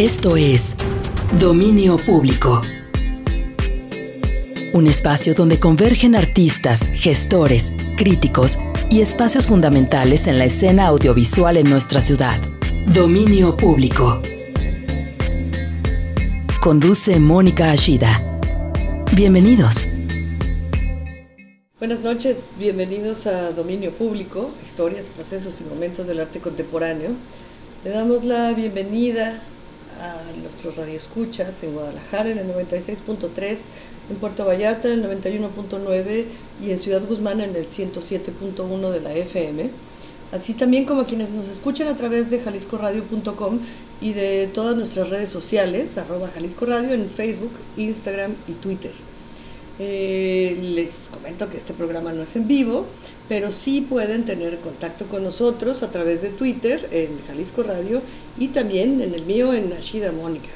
Esto es Dominio Público. Un espacio donde convergen artistas, gestores, críticos y espacios fundamentales en la escena audiovisual en nuestra ciudad. Dominio Público. Conduce Mónica Ashida. Bienvenidos. Buenas noches, bienvenidos a Dominio Público, historias, procesos y momentos del arte contemporáneo. Le damos la bienvenida a nuestros radioescuchas en Guadalajara en el 96.3, en Puerto Vallarta en el 91.9 y en Ciudad Guzmán en el 107.1 de la FM. Así también como a quienes nos escuchan a través de jaliscoradio.com y de todas nuestras redes sociales, arroba Jalisco Radio en Facebook, Instagram y Twitter. Eh, les comento que este programa no es en vivo, pero sí pueden tener contacto con nosotros a través de Twitter en Jalisco Radio y también en el mío en Ashida Mónica.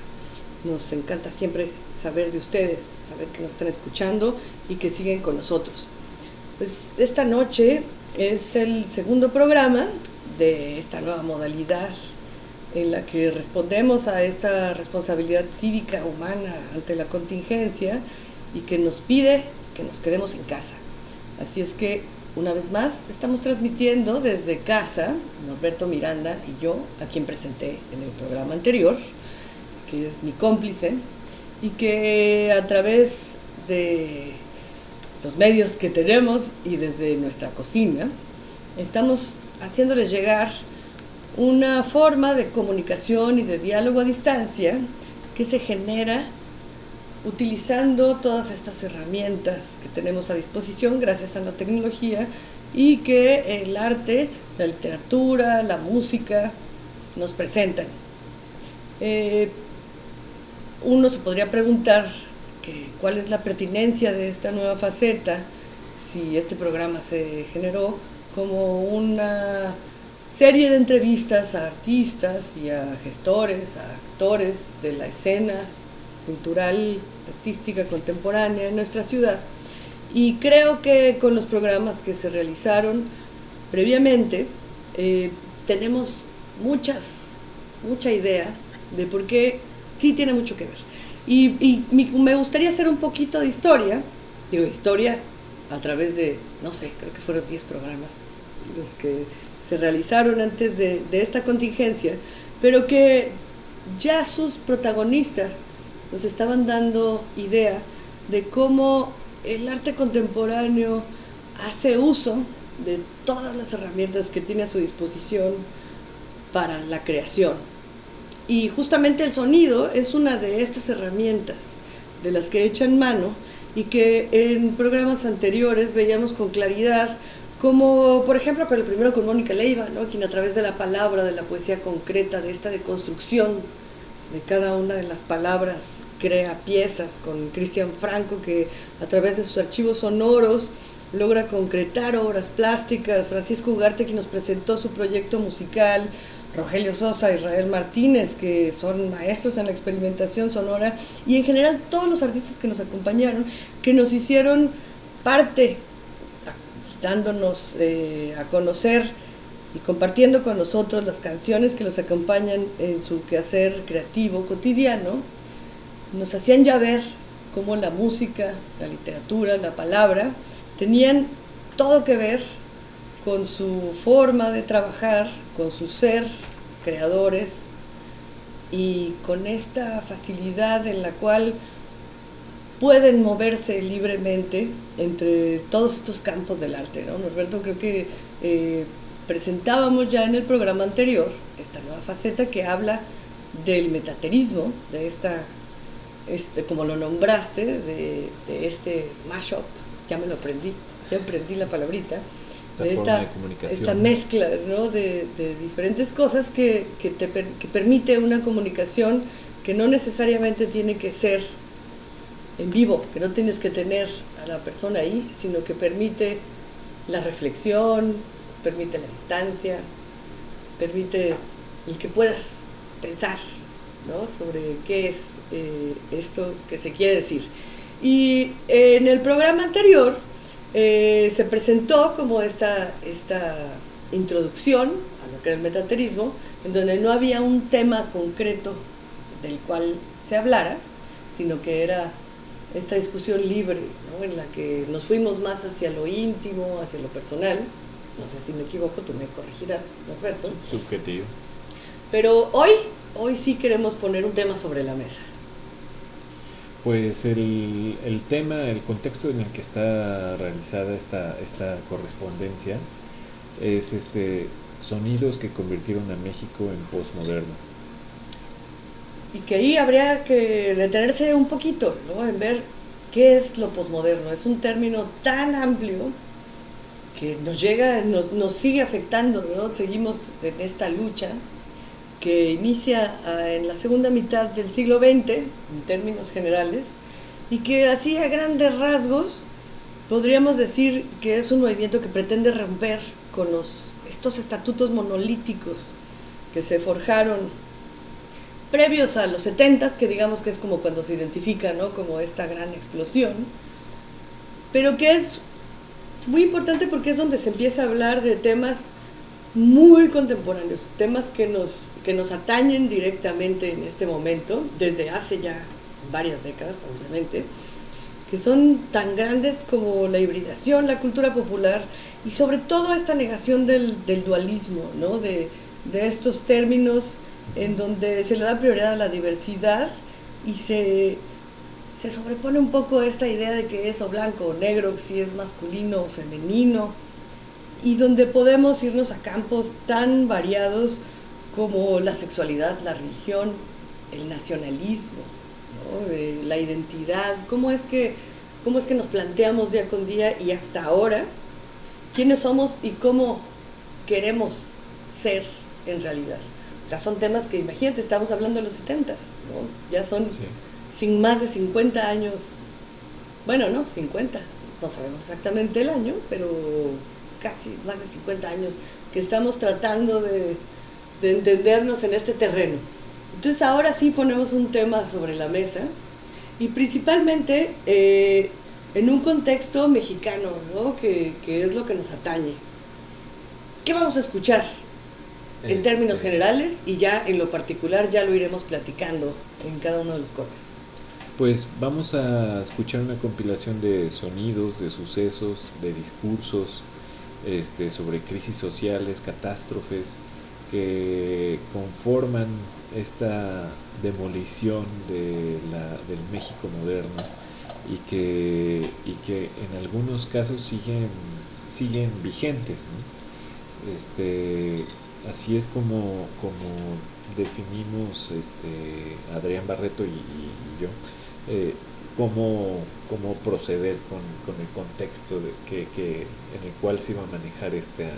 Nos encanta siempre saber de ustedes, saber que nos están escuchando y que siguen con nosotros. Pues esta noche es el segundo programa de esta nueva modalidad en la que respondemos a esta responsabilidad cívica humana ante la contingencia y que nos pide que nos quedemos en casa. Así es que, una vez más, estamos transmitiendo desde casa, Norberto Miranda y yo, a quien presenté en el programa anterior, que es mi cómplice, y que a través de los medios que tenemos y desde nuestra cocina, estamos haciéndoles llegar una forma de comunicación y de diálogo a distancia que se genera utilizando todas estas herramientas que tenemos a disposición gracias a la tecnología y que el arte, la literatura, la música nos presentan. Eh, uno se podría preguntar que, cuál es la pertinencia de esta nueva faceta si este programa se generó como una serie de entrevistas a artistas y a gestores, a actores de la escena cultural artística contemporánea en nuestra ciudad. Y creo que con los programas que se realizaron previamente, eh, tenemos muchas, mucha idea de por qué sí tiene mucho que ver. Y, me gustaría hacer un poquito de historia, digo, historia a través de, no sé, creo que fueron 10 programas los que se realizaron antes de, de esta contingencia, pero que ya sus protagonistas nos estaban dando idea de cómo el arte contemporáneo hace uso de todas las herramientas que tiene a su disposición para la creación. Y justamente el sonido es una de estas herramientas de las que echan mano y que en programas anteriores veíamos con claridad, como por ejemplo con el primero con Mónica Leiva, ¿no? quien a través de la palabra, de la poesía concreta, de esta deconstrucción de cada una de las palabras crea piezas con Cristian Franco, que a través de sus archivos sonoros logra concretar obras plásticas, Francisco Ugarte, que nos presentó su proyecto musical, Rogelio Sosa, Israel Martínez, que son maestros en la experimentación sonora, y en general todos los artistas que nos acompañaron, que nos hicieron parte, dándonos eh, a conocer y compartiendo con nosotros las canciones que los acompañan en su quehacer creativo cotidiano nos hacían ya ver cómo la música, la literatura, la palabra tenían todo que ver con su forma de trabajar, con su ser creadores y con esta facilidad en la cual pueden moverse libremente entre todos estos campos del arte. ¿no? Norberto, creo que eh, presentábamos ya en el programa anterior esta nueva faceta que habla del metaterismo, de esta este, como lo nombraste, de, este mashup, ya me lo aprendí, ya aprendí la palabrita, esta, de esta, esta mezcla ¿no? de, diferentes cosas que, que, te, que permite una comunicación que no necesariamente tiene que ser en vivo, que no tienes que tener a la persona ahí, sino que permite la reflexión, permite la distancia, permite el que puedas pensar ¿no? sobre qué es eh, esto que se quiere decir. Y en el programa anterior eh, se presentó como esta, esta introducción a lo que era el metaterismo, en donde no había un tema concreto del cual se hablara, sino que era esta discusión libre, en la que nos fuimos más hacia lo íntimo, hacia lo personal. No sé si me equivoco, tú me corregirás, Norberto. Subjetivo. Pero hoy, hoy sí queremos poner un tema sobre la mesa. Pues el, el, tema, el contexto en el que está realizada esta, esta correspondencia es este sonidos que convirtieron a México en posmoderno y que ahí habría que detenerse un poquito, ¿no? En ver qué es lo posmoderno. Es un término tan amplio que nos llega, nos, nos sigue afectando, ¿no? Seguimos en esta lucha que inicia ah, en la segunda mitad del siglo XX, en términos generales, y que así a grandes rasgos podríamos decir que es un movimiento que pretende romper con los, estos estatutos monolíticos que se forjaron previos a los 70, que digamos que es como cuando se identifica, ¿no? Como esta gran explosión, pero que es muy importante porque es donde se empieza a hablar de temas muy contemporáneos, temas que nos, que nos atañen directamente en este momento, desde hace ya varias décadas, obviamente, que son tan grandes como la hibridación, la cultura popular y sobre todo esta negación del, del dualismo, ¿no? de, de estos términos en donde se le da prioridad a la diversidad y se, se sobrepone un poco esta idea de que es blanco o negro, si es masculino o femenino, y donde podemos irnos a campos tan variados como la sexualidad, la religión, el nacionalismo, la identidad, cómo es, que, cómo es que nos planteamos día con día y hasta ahora quiénes somos y cómo queremos ser en realidad. O sea, son temas que, imagínate, estamos hablando de los 70, ¿no? Ya son sin más de 50 años, bueno, no, 50, no sabemos exactamente el año, pero casi más de 50 años que estamos tratando de, de entendernos en este terreno. Entonces ahora sí ponemos un tema sobre la mesa y principalmente eh, en un contexto mexicano, ¿no? que, que es lo que nos atañe. ¿Qué vamos a escuchar? en términos este, generales y ya en lo particular ya lo iremos platicando en cada uno de los cortes. Pues vamos a escuchar una compilación de sonidos, de sucesos, de discursos este, sobre crisis sociales, catástrofes que conforman esta demolición de la, del México moderno y que, y que en algunos casos siguen, siguen vigentes. Este, así es como, como definimos este, Adrián Barreto y, yo, eh, cómo, cómo, proceder con, con el contexto de que, que, en el cual se iba a manejar esta,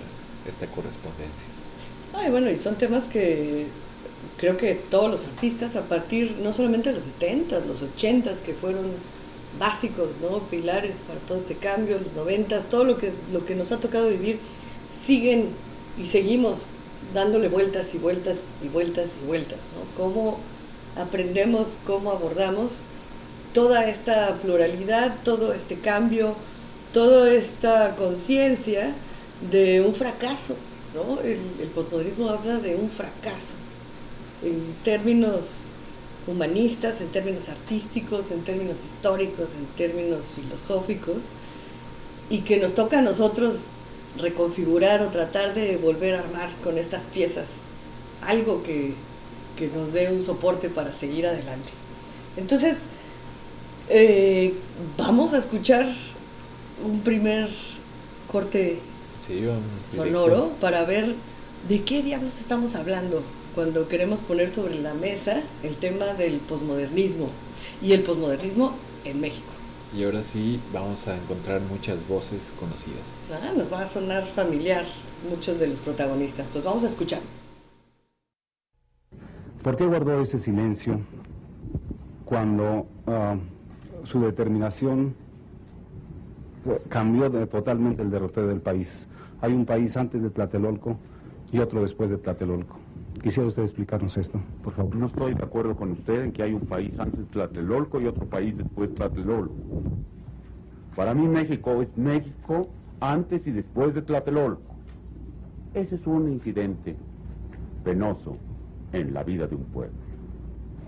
esta correspondencia. Ay, bueno, y son temas que creo que todos los artistas, a partir no solamente de los 70, los 80, que fueron básicos, ¿no? pilares para todo este cambio, los 90, todo lo que, lo que nos ha tocado vivir, siguen y seguimos dándole vueltas y vueltas y vueltas y vueltas, ¿no? Cómo aprendemos, cómo abordamos toda esta pluralidad, todo este cambio, toda esta conciencia de un fracaso, ¿no? El, el postmodernismo habla de un fracaso en términos humanistas, en términos artísticos, en términos históricos, en términos filosóficos, y que nos toca a nosotros reconfigurar o tratar de volver a armar con estas piezas algo que, nos dé un soporte para seguir adelante. Entonces, eh, vamos a escuchar un primer corte sonoro para ver de qué diablos estamos hablando cuando queremos poner sobre la mesa el tema del posmodernismo y el posmodernismo en México. Y ahora sí vamos a encontrar muchas voces conocidas. Ah, nos va a sonar familiar muchos de los protagonistas. Pues vamos a escuchar. ¿Por qué guardó ese silencio cuando ah, su determinación cambió totalmente el derrotero del país? Hay un país antes de Tlatelolco y otro después de Tlatelolco. Quisiera usted explicarnos esto, por favor. No estoy de acuerdo con usted en que hay un país antes de Tlatelolco y otro país después de Tlatelolco. Para mí México es México antes y después de Tlatelolco. Ese es un incidente penoso en la vida de un pueblo.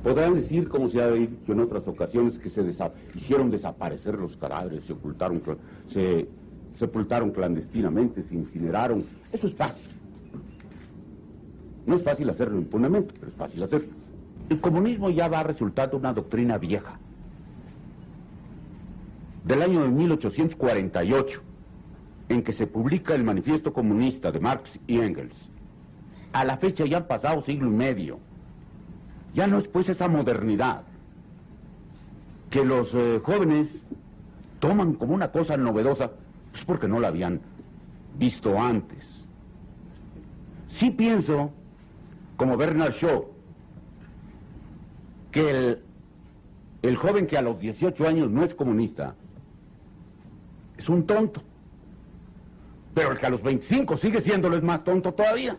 Podrán decir, como se ha dicho en otras ocasiones, que se hicieron desaparecer los cadáveres, se ocultaron, se sepultaron clandestinamente, se incineraron. Eso es fácil. No es fácil hacerlo impunemente, pero es fácil hacerlo. El comunismo ya va a resultar una doctrina vieja. Del año de 1848, en que se publica el Manifiesto Comunista de Marx y Engels. A la fecha ya han pasado siglo y medio. Ya no es pues esa modernidad que los eh, jóvenes toman como una cosa novedosa, pues porque no la habían visto antes. Sí pienso como Bernard Shaw, que el, el joven que a los 18 años no es comunista es un tonto. Pero el que a los 25 sigue siéndolo es más tonto todavía.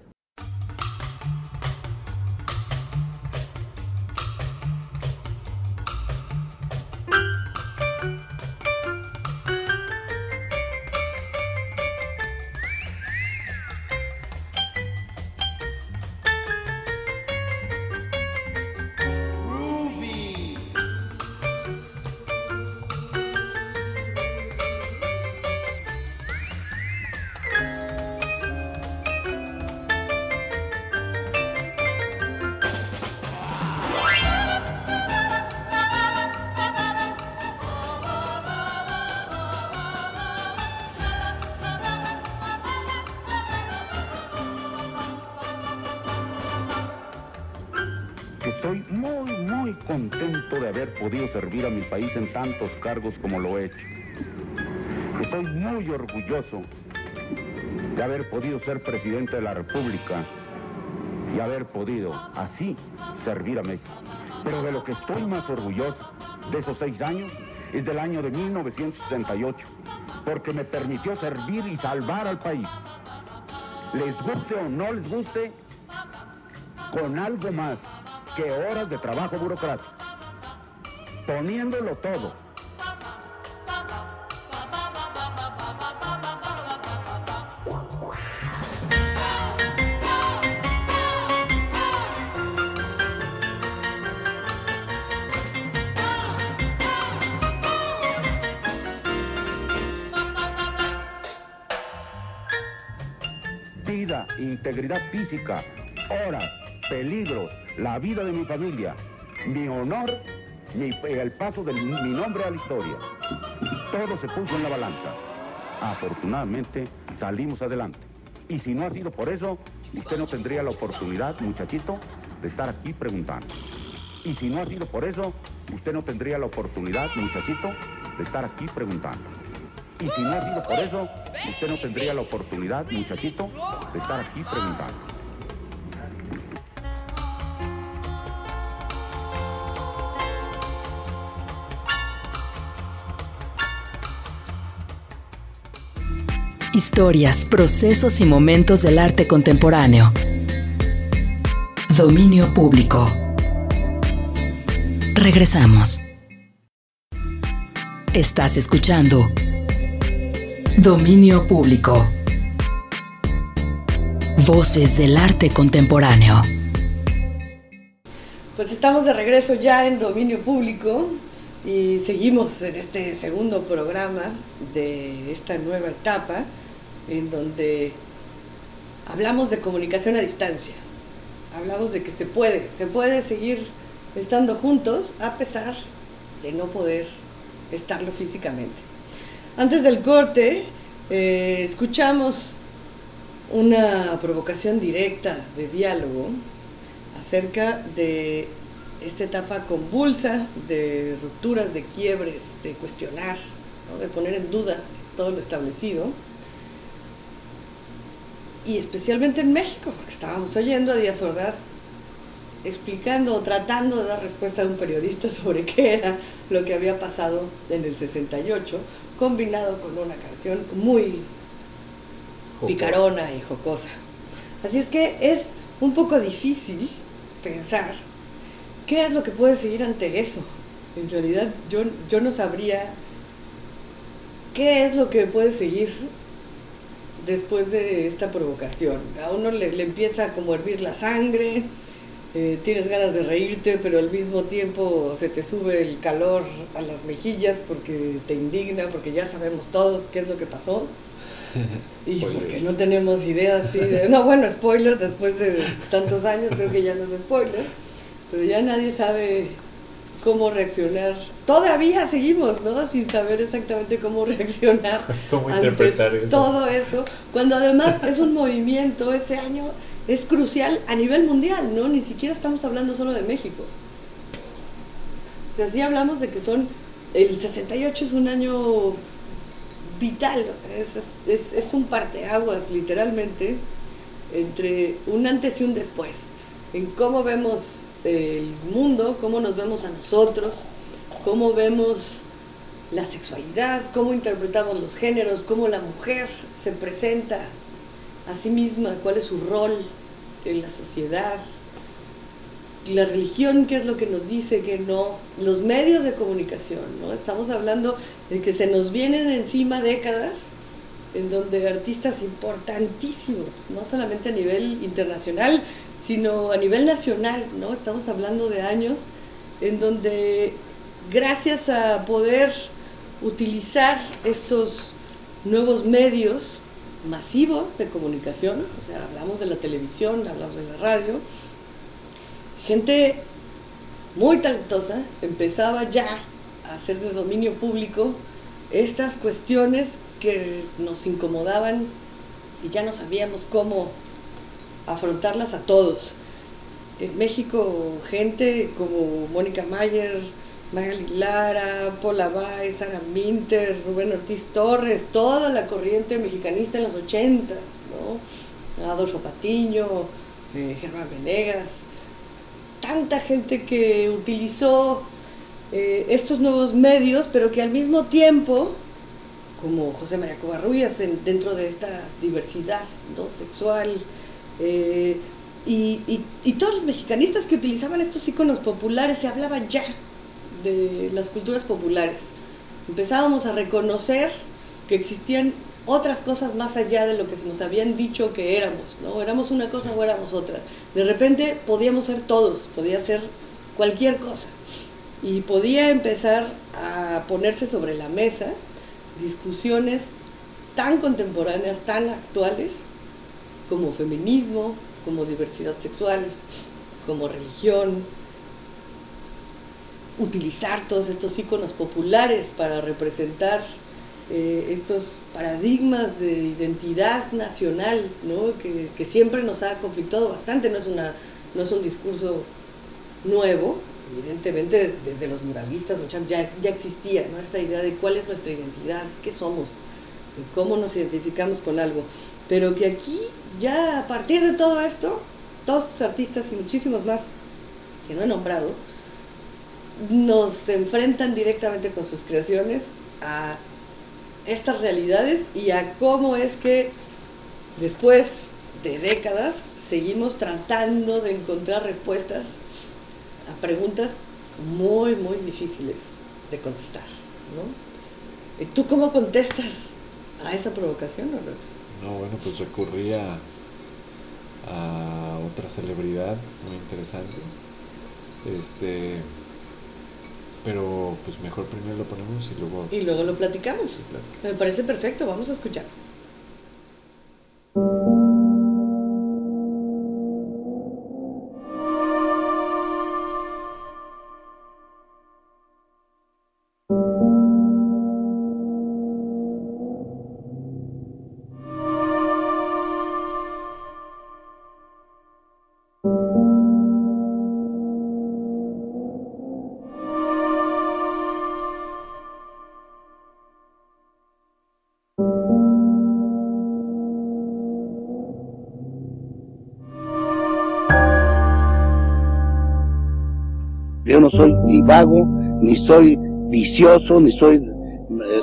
Cargos como lo he hecho. Estoy muy orgulloso de haber podido ser presidente de la República y haber podido así servir a México. Pero de lo que estoy más orgulloso de esos seis años es del año de 1968, porque me permitió servir y salvar al país. Les guste o no les guste, con algo más que horas de trabajo burocrático, poniéndolo todo. Integridad física, horas, peligros, la vida de mi familia, mi honor, mi, el paso de mi nombre a la historia. Todo se puso en la balanza. Afortunadamente salimos adelante. Y si no ha sido por eso, usted no tendría la oportunidad, muchachito, de estar aquí preguntando. Y si no ha sido por eso, usted no tendría la oportunidad, muchachito, de estar aquí preguntando. Y si no ha sido por eso, usted no tendría la oportunidad, muchachito, de estar aquí preguntando. Historias, procesos y momentos del arte contemporáneo. Dominio público. Regresamos. Estás escuchando Dominio público. Voces del arte contemporáneo. Pues estamos de regreso ya en Dominio Público y seguimos en este segundo programa de esta nueva etapa en donde hablamos de comunicación a distancia. Hablamos de que se puede, se puede seguir estando juntos a pesar de no poder estarlo físicamente. Antes del corte, eh, escuchamos una provocación directa de diálogo acerca de esta etapa convulsa de rupturas, de quiebres, de cuestionar, de poner en duda todo lo establecido. Y especialmente en México, porque estábamos oyendo a Díaz Ordaz explicando o tratando de dar respuesta a un periodista sobre qué era lo que había pasado en el 68, combinado con una canción muy picarona y jocosa. Así es que es un poco difícil pensar qué es lo que puede seguir ante eso. En realidad yo, yo no sabría qué es lo que puede seguir después de esta provocación. A uno le, le empieza como a hervir la sangre, eh, tienes ganas de reírte, pero al mismo tiempo se te sube el calor a las mejillas porque te indigna, porque ya sabemos todos qué es lo que pasó. y porque no tenemos idea así de... No, bueno, spoiler, después de tantos años creo que ya no es spoiler, pero ya nadie sabe cómo reaccionar. Todavía seguimos, ¿no? Sin saber exactamente cómo reaccionar. ¿Cómo interpretar eso? Todo eso, cuando además es un movimiento, ese año es crucial a nivel mundial, ¿no? Ni siquiera estamos hablando solo de México. O sea, sí hablamos de que son, el 68 es un año vital, o sea, es, es, es un parteaguas literalmente entre un antes y un después, en cómo vemos el mundo, cómo nos vemos a nosotros, cómo vemos la sexualidad, cómo interpretamos los géneros, cómo la mujer se presenta a sí misma, cuál es su rol en la sociedad, la religión, qué es lo que nos dice que no, los medios de comunicación, ¿no? Estamos hablando de que se nos vienen encima décadas en donde artistas importantísimos, no solamente a nivel internacional, sino a nivel nacional, ¿no? Estamos hablando de años en donde gracias a poder utilizar estos nuevos medios masivos de comunicación, o sea, hablamos de la televisión, hablamos de la radio, gente muy talentosa empezaba ya a hacer de dominio público estas cuestiones que nos incomodaban y ya no sabíamos cómo afrontarlas a todos. En México, gente como Mónica Mayer, Magali Lara, Paula Bay, Sara Minter, Rubén Ortiz Torres, toda la corriente mexicanista en los ochentas, ¿no? Adolfo Patiño, eh, Germán Venegas, tanta gente que utilizó eh, estos nuevos medios, pero que al mismo tiempo como José María Covarrubias dentro de esta diversidad ¿no? sexual. Eh, y, y, todos los mexicanistas que utilizaban estos iconos populares se hablaba ya de las culturas populares. Empezábamos a reconocer que existían otras cosas más allá de lo que nos habían dicho que éramos, ¿no? Éramos una cosa o éramos otra. De repente podíamos ser todos, podía ser cualquier cosa. Y podía empezar a ponerse sobre la mesa discusiones tan contemporáneas, tan actuales, como feminismo, como diversidad sexual, como religión, utilizar todos estos iconos populares para representar eh, estos paradigmas de identidad nacional, ¿no? que, siempre nos ha conflictado bastante, no es, una, no es un discurso nuevo, evidentemente desde los muralistas ya, ya existía ¿no? esta idea de cuál es nuestra identidad, qué somos, cómo nos identificamos con algo, pero que aquí ya a partir de todo esto, todos estos artistas y muchísimos más que no he nombrado, nos enfrentan directamente con sus creaciones a estas realidades y a cómo es que después de décadas seguimos tratando de encontrar respuestas a preguntas muy, muy difíciles de contestar. ¿no? ¿Tú cómo contestas a esa provocación, Alberto? No, bueno, pues recurría a otra celebridad muy interesante. Este, pero pues mejor primero lo ponemos y luego... Y luego lo platicamos. Me parece perfecto, vamos a escuchar. Soy ni vago, ni soy vicioso, ni soy,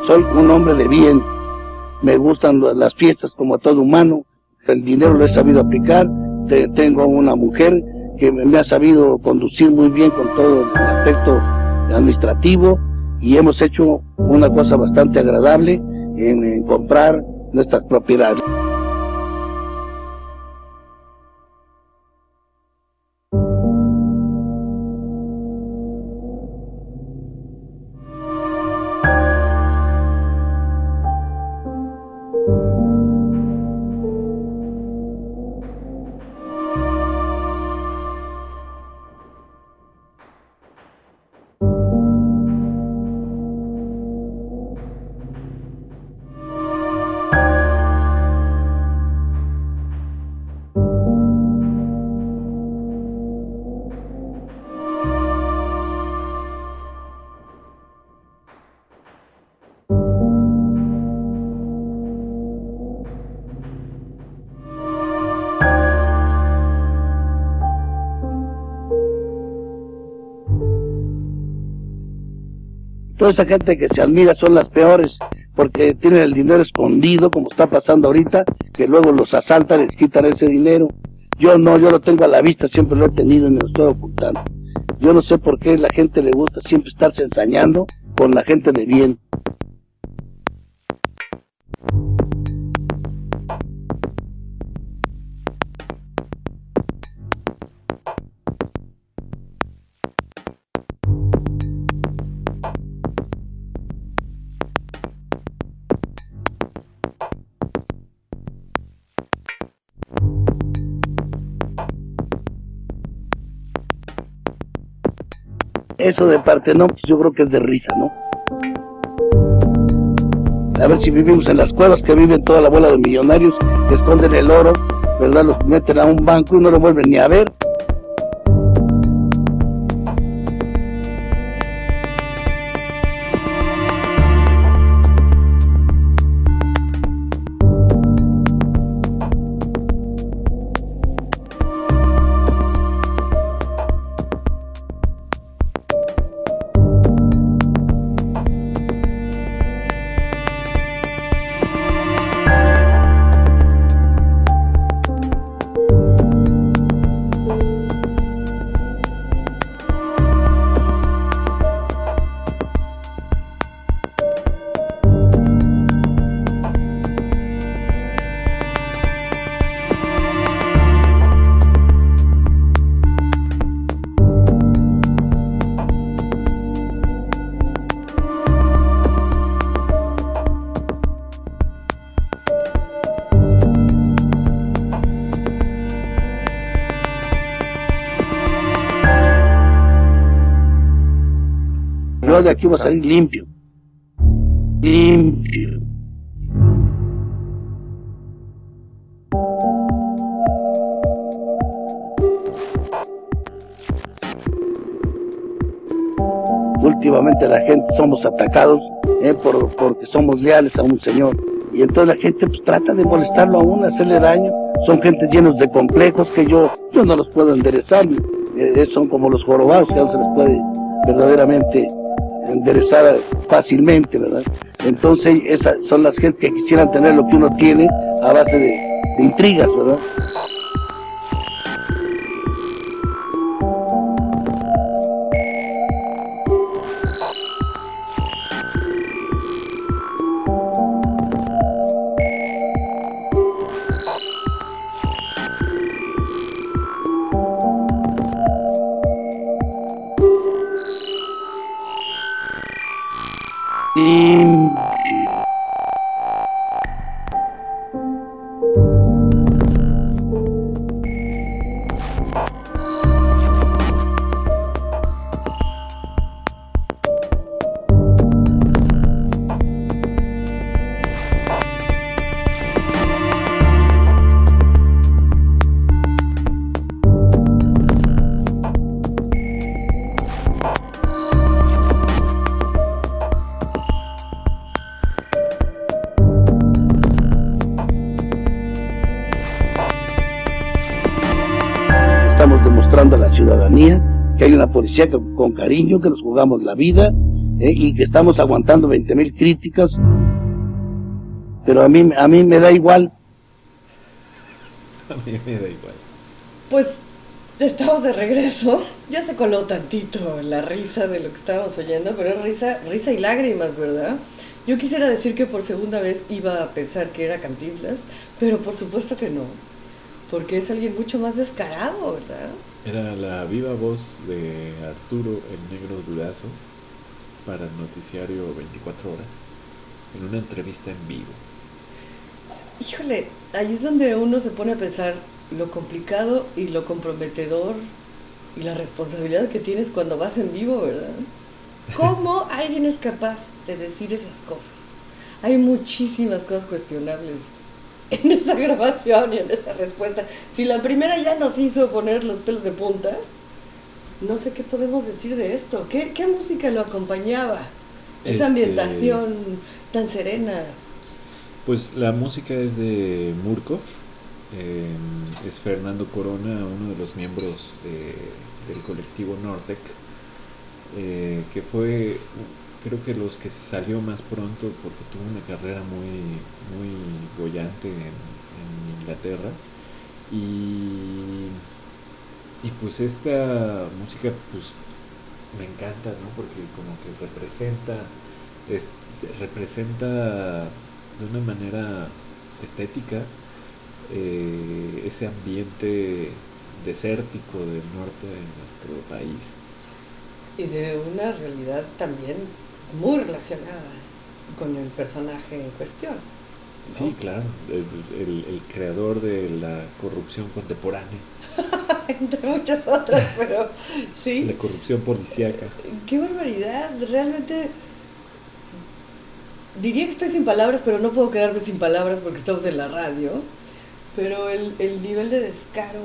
soy un hombre de bien. Me gustan las fiestas como a todo humano, el dinero lo he sabido aplicar, tengo una mujer que me ha sabido conducir muy bien con todo el aspecto administrativo y hemos hecho una cosa bastante agradable en comprar nuestras propiedades. Toda esa gente que se admira son las peores porque tienen el dinero escondido, como está pasando ahorita, que luego los asaltan, les quitan ese dinero. Yo no, yo lo tengo a la vista, siempre lo he tenido y me lo estoy ocultando. Yo no sé por qué la gente le gusta siempre estarse ensañando con la gente de bien. Eso de parte no, pues yo creo que es de risa, ¿no? A ver si vivimos en las cuevas que viven toda la bola de millonarios, que esconden el oro, ¿verdad? Los meten a un banco y no lo vuelven ni a ver. Aquí va a salir limpio. Limpio. Últimamente la gente somos atacados eh, por, porque somos leales a un señor. Y entonces la gente pues, trata de molestarlo a uno, hacerle daño. Son gente llenos de complejos que yo, yo no los puedo enderezar. Eh, son como los jorobados que no se les puede verdaderamente enderezar fácilmente, ¿verdad? Entonces, esas son las gentes que quisieran tener lo que uno tiene a base de, de intrigas, ¿verdad? Policía con cariño, que nos jugamos la vida eh, y que estamos aguantando 20 mil críticas. Pero a mí, a mí me da igual. A mí me da igual. Pues estamos de regreso. Ya se coló tantito la risa de lo que estábamos oyendo, pero es risa, risa y lágrimas, ¿verdad? Yo quisiera decir que por segunda vez iba a pensar que era Cantinflas, pero por supuesto que no, porque es alguien mucho más descarado, ¿verdad? Era la viva voz de Arturo el Negro Durazo para el noticiario 24 horas en una entrevista en vivo. Híjole, ahí es donde uno se pone a pensar lo complicado y lo comprometedor y la responsabilidad que tienes cuando vas en vivo, ¿verdad? ¿Cómo alguien es capaz de decir esas cosas? Hay muchísimas cosas cuestionables en esa grabación y en esa respuesta. Si la primera ya nos hizo poner los pelos de punta, no sé qué podemos decir de esto. ¿Qué, qué música lo acompañaba? Esa Este- ambientación tan serena. Pues la música es de Murkov, eh, es Fernando Corona, uno de los miembros de- del colectivo Nortec, eh, que fue creo que los que se salió más pronto porque tuvo una carrera muy, muy bollante en, Inglaterra. Y, y pues esta música pues me encanta, ¿no? Porque como que representa, representa de una manera estética eh, ese ambiente desértico del norte de nuestro país. Y de una realidad también muy relacionada con el personaje en cuestión. Sí, claro, el, creador de la corrupción contemporánea. Entre muchas otras, pero sí. La corrupción policíaca. Qué barbaridad, realmente diría que estoy sin palabras, pero no puedo quedarme sin palabras porque estamos en la radio. Pero el, el nivel de descaro,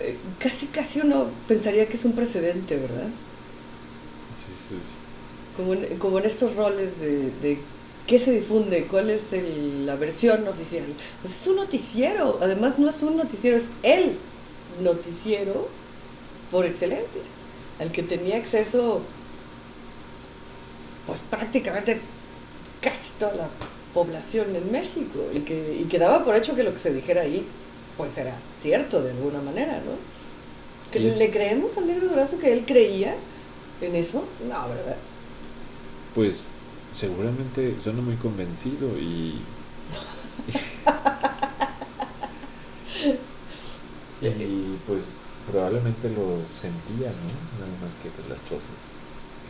eh, casi casi uno pensaría que es un precedente, ¿verdad? Como, en, como en estos roles de, de qué se difunde, cuál es la versión oficial. Pues es un noticiero, además no es un noticiero, es el noticiero por excelencia, al que tenía acceso pues prácticamente casi toda la población en México y que, y que daba por hecho que lo que se dijera ahí pues era cierto de alguna manera, ¿no? ¿Que ¿Le creemos al negro Durazo que él creía en eso? No, ¿verdad? Pues seguramente suena muy convencido y... y pues probablemente lo sentía, ¿no? Nada más que pues, las cosas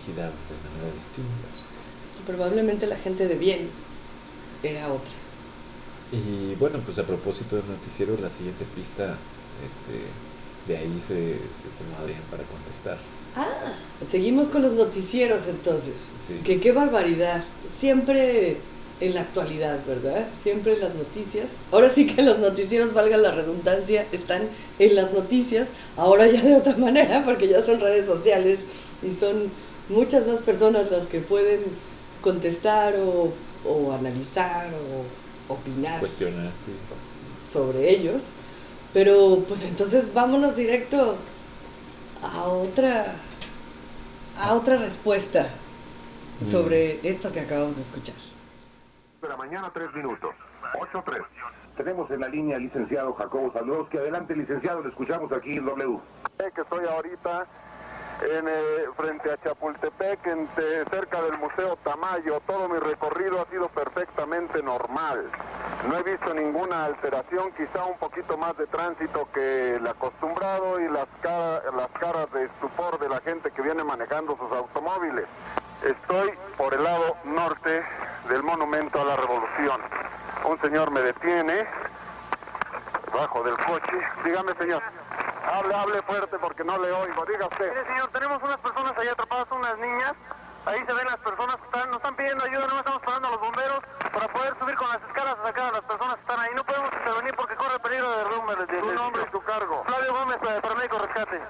giraban de manera distinta. Probablemente la gente de bien era otra. Y bueno, pues a propósito del noticiero, la siguiente pista, este, de ahí se, se tomó Adrián para contestar. Ah, seguimos con los noticieros entonces. Que qué barbaridad. Siempre en la actualidad, ¿verdad? Siempre en las noticias. Ahora sí que los noticieros, valga la redundancia, están en las noticias. Ahora ya de otra manera, porque ya son redes sociales y son muchas más personas las que pueden contestar o o analizar o opinar. Cuestionar, sí. Sobre ellos. Pero pues entonces vámonos directo a otra a otra respuesta sobre esto que acabamos de escuchar. De la mañana, tres minutos. 8-3. Tenemos en la línea al licenciado Jacobo que Adelante, licenciado, lo escuchamos aquí en W. Que estoy ahorita en, eh, frente a Chapultepec, cerca del Museo Tamayo. Todo mi recorrido ha sido perfectamente normal. No he visto ninguna alteración, quizá un poquito más de tránsito que el acostumbrado y las caras de estupor de la gente que viene manejando sus automóviles. Estoy por el lado norte del Monumento a la Revolución. Un señor me detiene, bajo del coche. Dígame, señor. Hable, hable fuerte porque no le oigo. Diga usted. Mire, señor, tenemos unas personas ahí atrapadas, unas niñas. Ahí se ven las personas que están, nos están pidiendo ayuda, no estamos parando a los bomberos para poder subir con las escalas a sacar a las personas que están ahí. No podemos intervenir porque corre peligro de derrumbe. Su nombre y su cargo. Flavio Gómez, eh, paramédico rescate.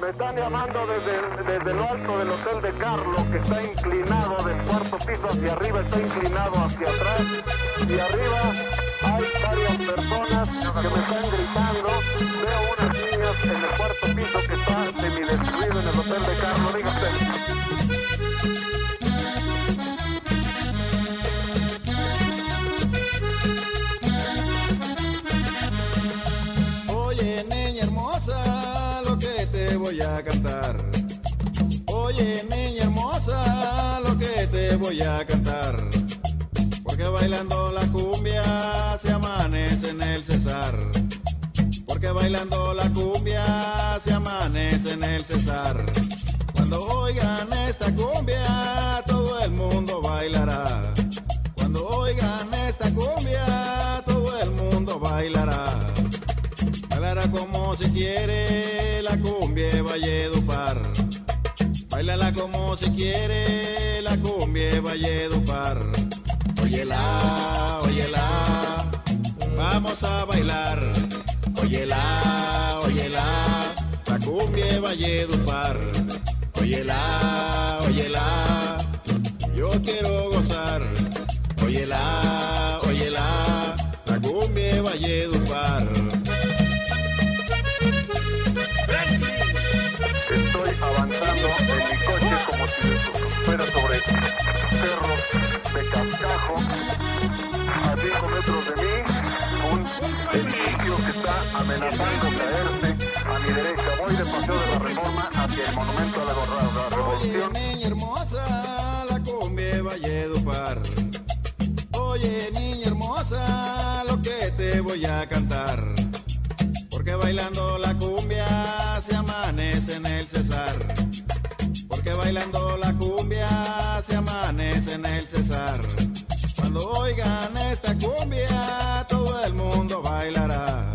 Me están llamando desde, desde lo alto del Hotel de Carlo, que está inclinado del cuarto piso hacia arriba, está inclinado hacia atrás. Y arriba hay varias personas que me están gritando. Veo unas niñas en el cuarto piso que está semi-destruido en el Hotel de Carlo. Dígase. voy a cantar. Oye, niña hermosa, lo que te voy a cantar. Porque bailando la cumbia se amanece en el Cesar. Porque bailando la cumbia se amanece en el Cesar. Cuando oigan esta cumbia, todo el mundo bailará. Cuando oigan esta cumbia, todo el mundo bailará. Bailará como si quiere la cumbia Valledupar. Bailala como si quiere la cumbia Valledupar. Óyela, óyela, vamos a bailar. Óyela, óyela, la cumbia Valledupar. Óyela, óyela, yo quiero gozar. Óyela, óyela, la cumbia Valledupar. Estoy avanzando en mi coche como si Cajo, a 5 metros de mí, un edificio que está amenazando caerse a mi derecha. Voy de paseo de la reforma hacia el monumento a la, revolución. niña hermosa, la cumbia Valledupar. Oye, niña hermosa, lo que te voy a cantar. Porque bailando la cumbia se amanece en el Cesar. Porque bailando la cumbia se amanece en el Cesar. Cuando oigan esta cumbia, todo el mundo bailará.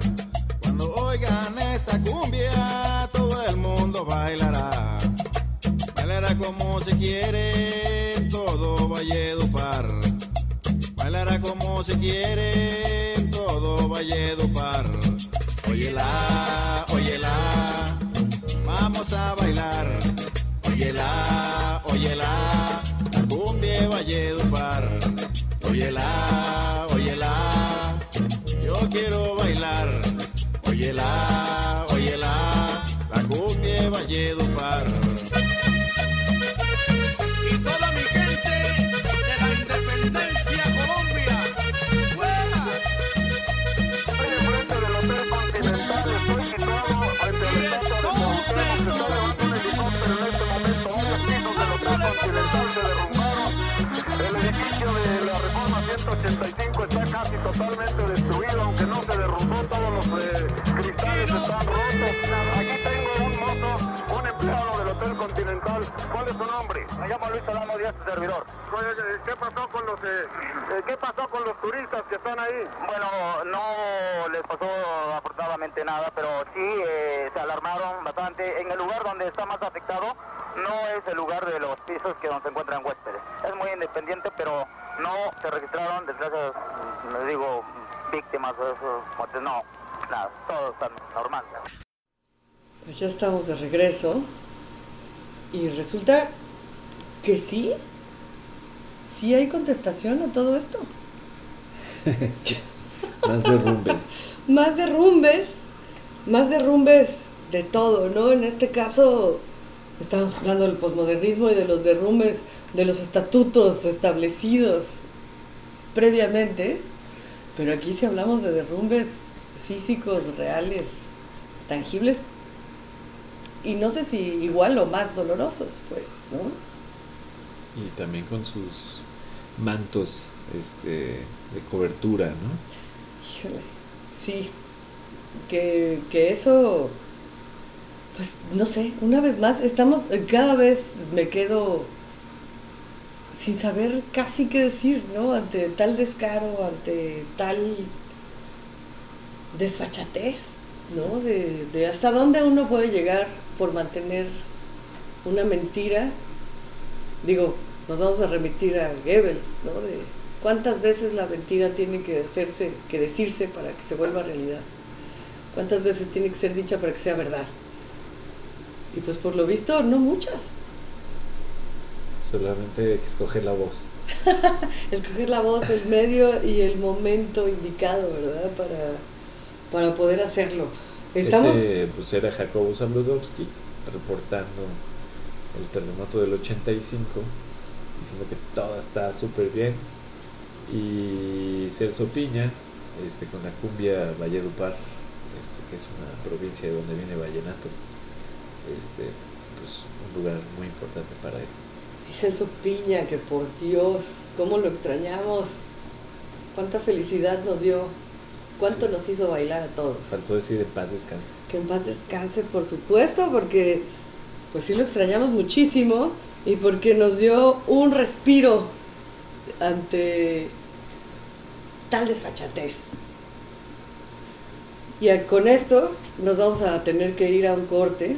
Cuando oigan esta cumbia, todo el mundo bailará. Bailará como se quiere, en todo Valledupar. Bailará como se quiere, en todo Valledupar. Óyela, óyela, vamos a bailar. Óyela, óyela, la cumbia Valledupar. Óyela, óyela, yo quiero bailar. Óyela, totalmente destruido, aunque no se derrumbó, todos los eh, cristales están rotos. Aquí tengo un mozo, un empleado del Hotel Continental. ¿Cuál es su nombre? Me llamo Luis Solano Díaz, su servidor. ¿Qué pasó con los eh, eh, qué pasó con los turistas que están ahí? Bueno, no les pasó afortunadamente nada, pero sí eh, se alarmaron bastante. En el lugar donde está más afectado no es el lugar de los pisos que donde se encuentran huéspedes. Es muy independiente, pero no se registraron desgracias, les digo, víctimas o eso, muertes, no, nada, todo está normal. Pues ya estamos de regreso y resulta que sí, sí hay contestación a todo esto. Sí, Más derrumbes. Más derrumbes, más derrumbes de todo, ¿no? En este caso estamos hablando del posmodernismo y de los derrumbes de los estatutos establecidos previamente, pero aquí sí hablamos de derrumbes físicos, reales, tangibles, y no sé si igual o más dolorosos, pues, ¿no? Y también con sus mantos este, de cobertura, ¿no? Híjole, sí, que, que eso, pues no sé, una vez más, estamos, cada vez me quedo sin saber casi qué decir, ¿no? Ante tal descaro, ante tal desfachatez, ¿no? De, hasta dónde uno puede llegar por mantener una mentira. Digo, nos vamos a remitir a Goebbels, ¿no? De cuántas veces la mentira tiene que hacerse, que decirse para que se vuelva realidad. Cuántas veces tiene que ser dicha para que sea verdad. Y pues por lo visto, no muchas. Solamente hay que escoger la voz. Escoger la voz, el medio y el momento indicado, ¿verdad? Para, para poder hacerlo. Estamos... Ese pues era Jacobo Zabludowski reportando el terremoto del 85, diciendo que todo está súper bien. Y Celso Piña, este, con la cumbia Valledupar, este, que es una provincia de donde viene Vallenato, este, pues un lugar muy importante para él. Y Celso Piña, que por Dios, cómo lo extrañamos, cuánta felicidad nos dio, cuánto Sí. nos hizo bailar a todos. Faltó decir en paz descanse. Que en paz descanse, por supuesto, porque pues sí lo extrañamos muchísimo y porque nos dio un respiro ante tal desfachatez. Y con esto nos vamos a tener que ir a un corte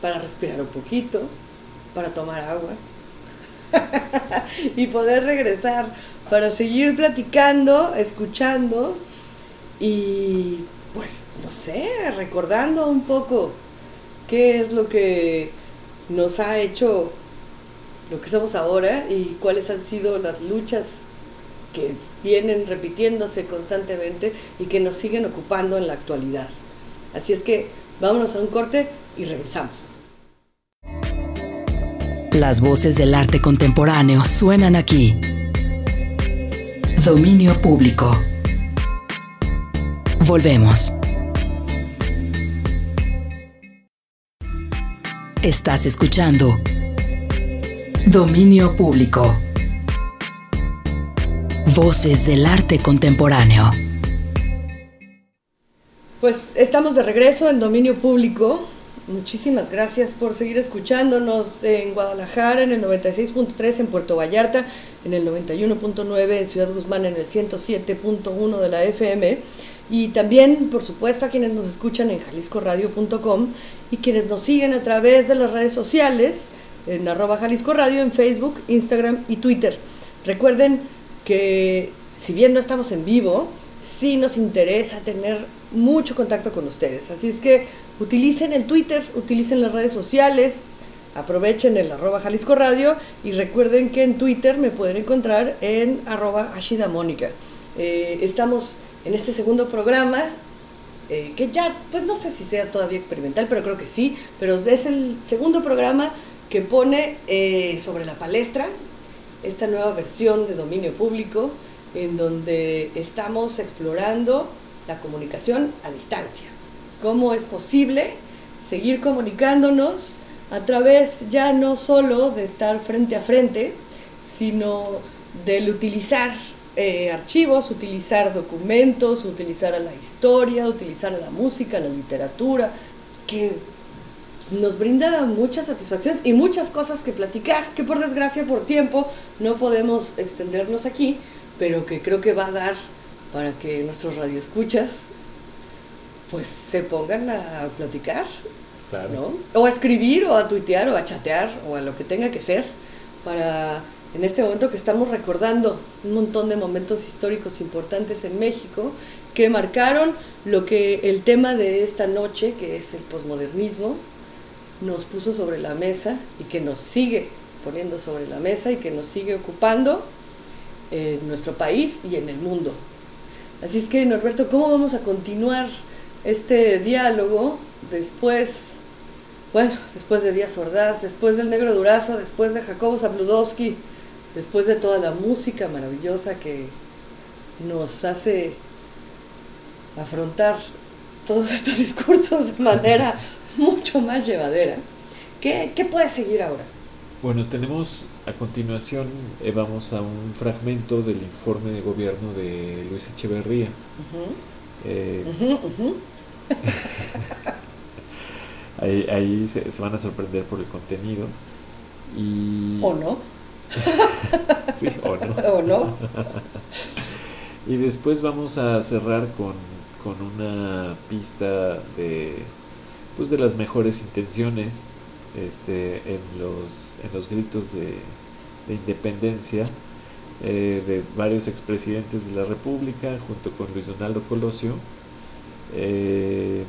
para respirar un poquito, para tomar agua y poder regresar para seguir platicando, escuchando y pues no sé, recordando un poco qué es lo que nos ha hecho lo que somos ahora y cuáles han sido las luchas que vienen repitiéndose constantemente y que nos siguen ocupando en la actualidad. Así es que vámonos a un corte y regresamos. Las voces del arte contemporáneo suenan aquí. Dominio público. Volvemos. Estás escuchando Dominio Público. Voces del arte contemporáneo. Pues estamos de regreso en Dominio Público. Muchísimas gracias por seguir escuchándonos en Guadalajara en el 96.3, en Puerto Vallarta en el 91.9, en Ciudad Guzmán en el 107.1 de la FM y también, por supuesto, a quienes nos escuchan en jaliscoradio.com y quienes nos siguen a través de las redes sociales en arroba Jalisco Radio, en Facebook, Instagram y Twitter. Recuerden que si bien no estamos en vivo, sí nos interesa tener mucho contacto con ustedes. Así es que utilicen el Twitter, utilicen las redes sociales, aprovechen el arroba Jalisco Radio y recuerden que en Twitter me pueden encontrar en arroba Ashida Mónica. Eh, estamos en este segundo programa, eh, que ya, pues no sé si sea todavía experimental, pero creo que sí, pero es el segundo programa que pone eh, sobre la palestra esta nueva versión de dominio público en donde estamos explorando la comunicación a distancia. ¿Cómo es posible seguir comunicándonos a través ya no solo de estar frente a frente, sino del utilizar eh, archivos, utilizar documentos, utilizar a la historia, utilizar a la música, a la literatura, que nos brinda muchas satisfacciones y muchas cosas que platicar, que por desgracia por tiempo no podemos extendernos aquí, pero que creo que va a dar para que nuestros radioescuchas pues se pongan a platicar, Claro. ¿no? O a escribir, o a tuitear, o a chatear, o a lo que tenga que ser, para en este momento que estamos recordando un montón de momentos históricos importantes en México que marcaron lo que el tema de esta noche, que es el posmodernismo, nos puso sobre la mesa y que nos sigue poniendo sobre la mesa y que nos sigue ocupando en nuestro país y en el mundo. Así es que, Norberto, ¿cómo vamos a continuar este diálogo después, bueno, después de Díaz Ordaz, después del Negro Durazo, después de Jacobo Zabludowski, después de toda la música maravillosa que nos hace afrontar todos estos discursos de manera mucho más llevadera? ¿Qué, qué puede seguir ahora? Bueno, tenemos a continuación, eh, vamos a un fragmento del informe de gobierno de Luis Echeverría. Eh, ahí ahí se, se van a sorprender por el contenido. Y, ¿O no? sí, o no. ¿O no? y después vamos a cerrar con, con una pista de pues de las mejores intenciones este en los en los gritos de, de independencia eh, de varios expresidentes de la República junto con Luis Donaldo Colosio eh,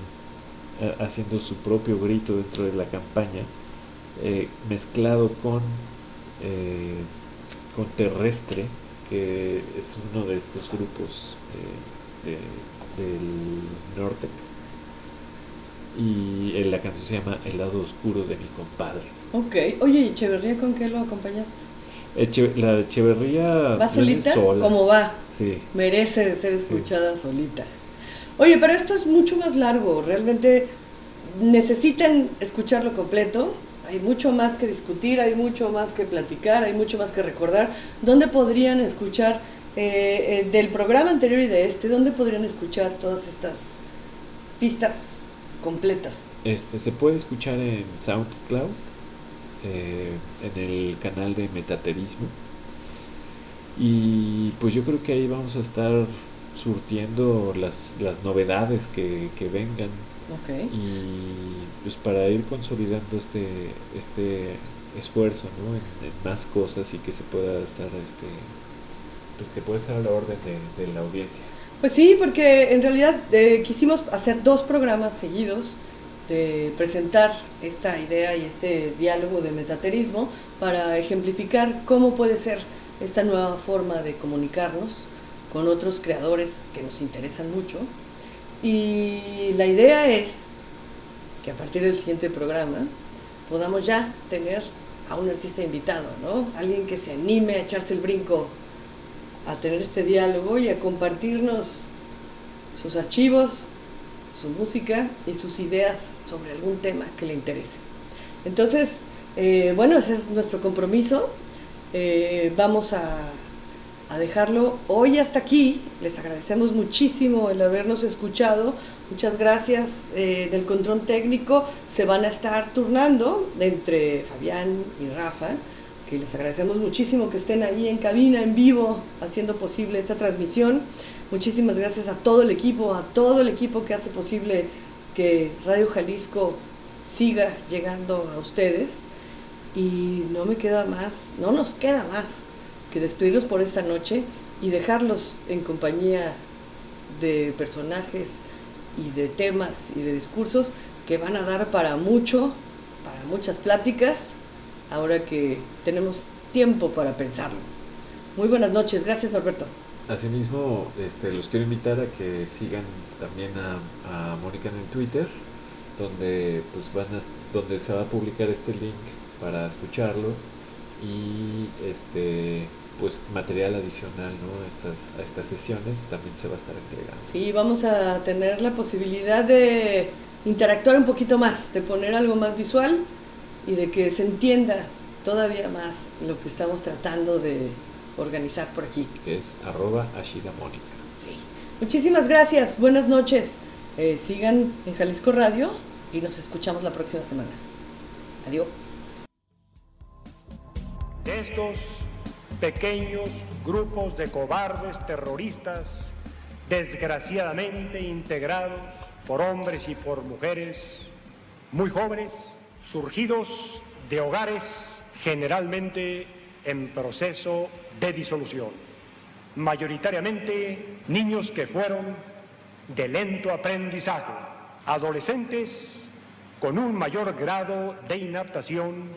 ha- haciendo su propio grito dentro de la campaña eh, mezclado con con Terrestre que es uno de estos grupos de- del norte y eh, la canción se llama El lado oscuro de mi compadre Ok. Oye, ¿y Echeverría con qué lo acompañaste? Eche- la de Echeverría ¿Va solita? sola. ¿Cómo va? sí Merece ser escuchada solita. Oye, pero esto es mucho más largo. Realmente necesitan escucharlo completo. Hay mucho más que discutir, hay mucho más que platicar, hay mucho más que recordar. ¿Dónde podrían escuchar eh, eh, del programa anterior y de este? ¿Dónde podrían escuchar todas estas pistas completas? Este, se puede escuchar en SoundCloud, eh, en el canal de Metaterismo. Y pues yo creo que ahí vamos a estar surtiendo las, las novedades que, que vengan. Y pues para ir consolidando este, este esfuerzo ¿no? en, en más cosas y que se pueda estar, este, pues que pueda estar a la orden de, de la audiencia. Pues sí, porque en realidad eh, quisimos hacer dos programas seguidos de presentar esta idea y este diálogo de metaterismo para ejemplificar cómo puede ser esta nueva forma de comunicarnos con otros creadores que nos interesan mucho. Y la idea es que a partir del siguiente programa podamos ya tener a un artista invitado, ¿no? Alguien que se anime a echarse el brinco a tener este diálogo y a compartirnos sus archivos, su música y sus ideas sobre algún tema que le interese. Entonces, eh, bueno, ese es nuestro compromiso. Eh, vamos a, dejarlo hoy hasta aquí. Les agradecemos muchísimo el habernos escuchado. Muchas gracias eh, del control técnico. Se van a estar turnando entre Fabián y Rafa, que les agradecemos muchísimo que estén ahí en cabina, en vivo, haciendo posible esta transmisión. Muchísimas gracias a todo el equipo, a todo el equipo que hace posible que Radio Jalisco siga llegando a ustedes. Y no me queda más, no nos queda más que despedirlos por esta noche y dejarlos en compañía de personajes y de temas y de discursos que van a dar para mucho, para muchas pláticas, ahora que tenemos tiempo para pensarlo. Muy buenas noches, gracias Norberto. Asimismo, este, los quiero invitar a que sigan también a, a Mónica en el Twitter, donde, pues van a, donde se va a publicar este link para escucharlo y este pues material adicional ¿no? a, estas, a estas sesiones también se va a estar entregando. Sí, vamos a tener la posibilidad de interactuar un poquito más, de poner algo más visual y de que se entienda todavía más lo que estamos tratando de organizar por aquí. Es arroba Ashida Mónica. Sí. Muchísimas gracias, buenas noches. Eh, sigan en Jalisco Radio y nos escuchamos la próxima semana. Adiós. Estos pequeños grupos de cobardes terroristas, desgraciadamente integrados por hombres y por mujeres muy jóvenes, surgidos de hogares generalmente en proceso de disolución, mayoritariamente niños que fueron de lento aprendizaje, adolescentes con un mayor grado de inaptación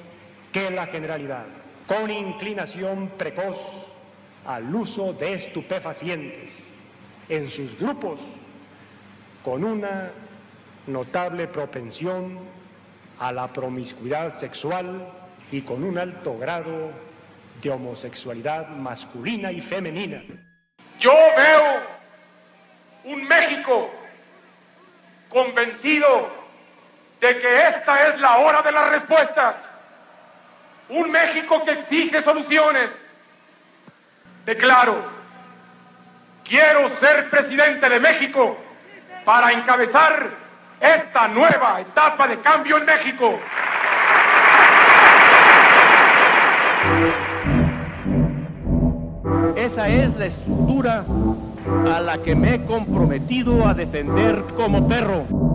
que la generalidad con inclinación precoz al uso de estupefacientes en sus grupos, con una notable propensión a la promiscuidad sexual y con un alto grado de homosexualidad masculina y femenina. Yo veo un México convencido de que esta es la hora de las respuestas un México que exige soluciones. Declaro, quiero ser presidente de México para encabezar esta nueva etapa de cambio en México. Esa es la estructura a la que me he comprometido a defender como perro.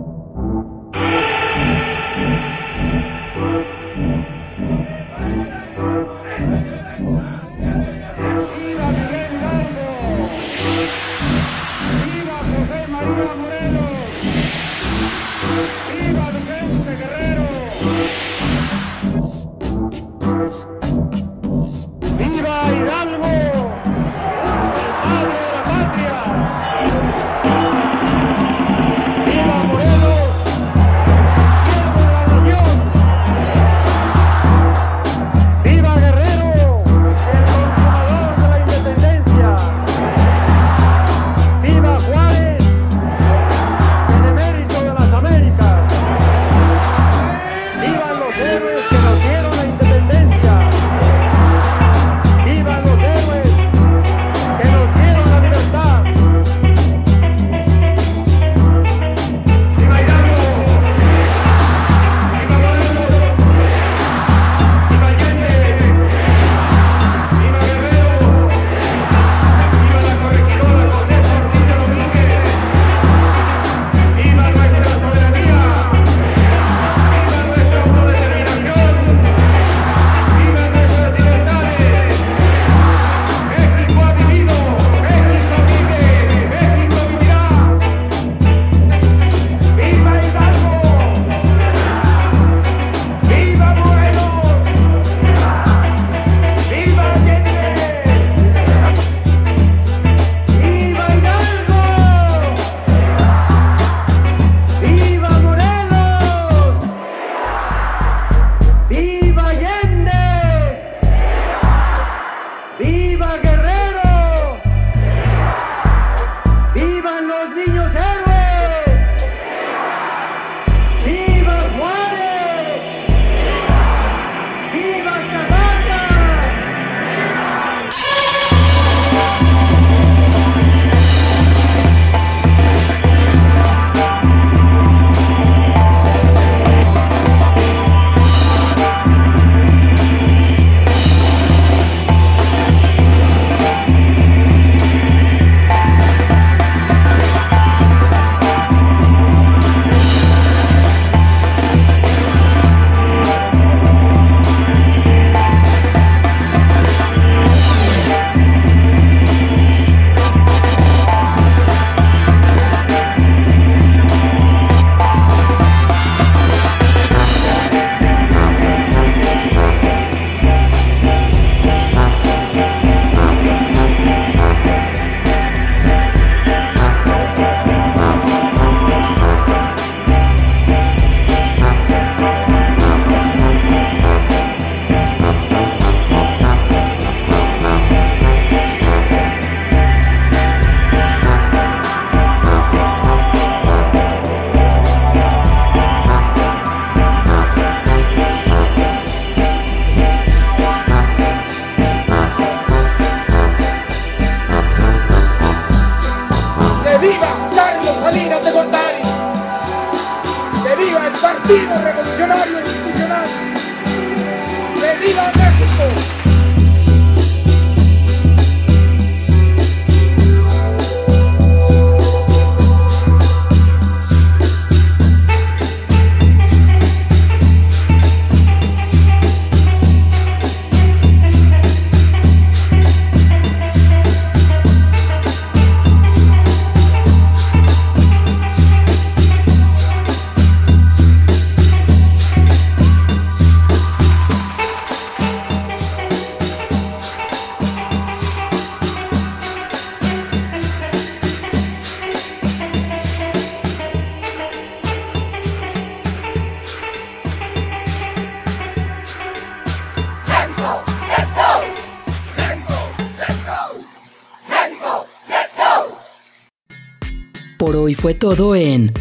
Fue todo en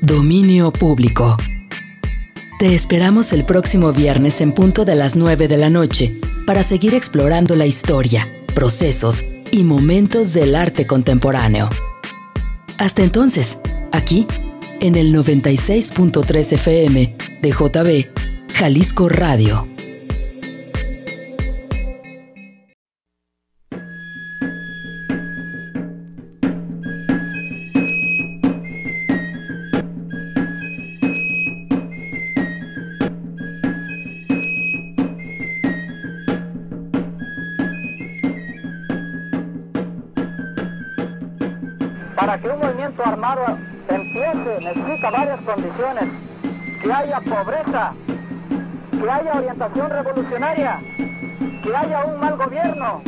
Dominio Público. Te esperamos el próximo viernes en punto de las 9 de la noche para seguir explorando la historia, procesos y momentos del arte contemporáneo. Hasta entonces, aquí, en el 96.3 FM de JB, Jalisco Radio. Para que un movimiento armado empiece necesita varias condiciones. Que haya pobreza, que haya orientación revolucionaria, que haya un mal gobierno.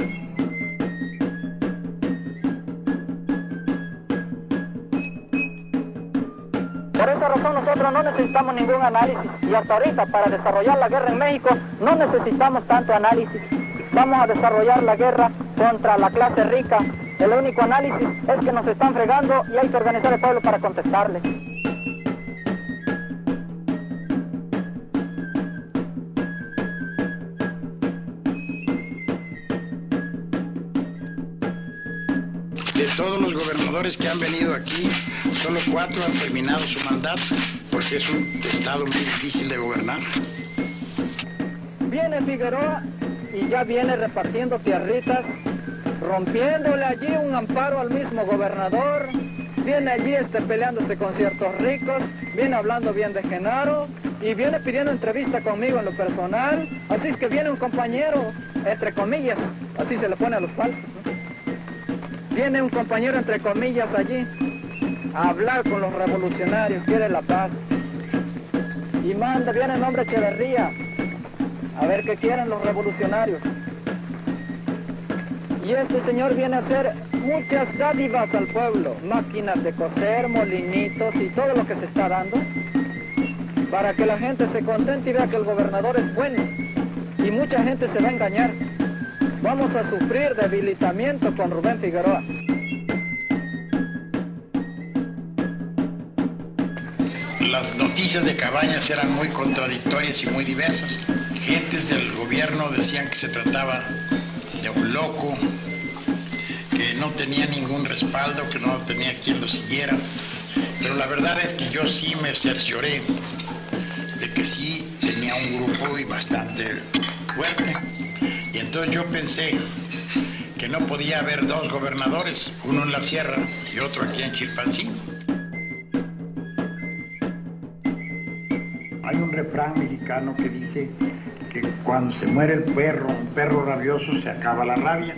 Por esa razón nosotros no necesitamos ningún análisis y hasta ahorita para desarrollar la guerra en México no necesitamos tanto análisis. Vamos a desarrollar la guerra contra la clase rica, el único análisis es que nos están fregando y hay que organizar el pueblo para contestarle. De todos los gobernadores que han venido aquí, solo cuatro han terminado su mandato, porque es un estado muy difícil de gobernar. Viene Figueroa y ya viene repartiendo tierritas rompiéndole allí un amparo al mismo gobernador, viene allí este, peleándose con ciertos ricos, viene hablando bien de Genaro y viene pidiendo entrevista conmigo en lo personal, así es que viene un compañero, entre comillas, así se le pone a los falsos, viene un compañero entre comillas allí a hablar con los revolucionarios, quiere la paz, y manda, viene el nombre Echeverría, a ver qué quieren los revolucionarios. Y este señor viene a hacer muchas dádivas al pueblo, máquinas de coser, molinitos y todo lo que se está dando, para que la gente se contente y vea que el gobernador es bueno. Y mucha gente se va a engañar. Vamos a sufrir debilitamiento con Rubén Figueroa. Las noticias de Cabañas eran muy contradictorias y muy diversas. Gentes del gobierno decían que se trataba un loco, que no tenía ningún respaldo, que no tenía quien lo siguiera. Pero la verdad es que yo sí me cercioré de que sí tenía un grupo y bastante fuerte. Y entonces yo pensé que no podía haber dos gobernadores, uno en la sierra y otro aquí en Chilpancingo. Hay un refrán mexicano que dice cuando se muere el perro, un perro rabioso, se acaba la rabia.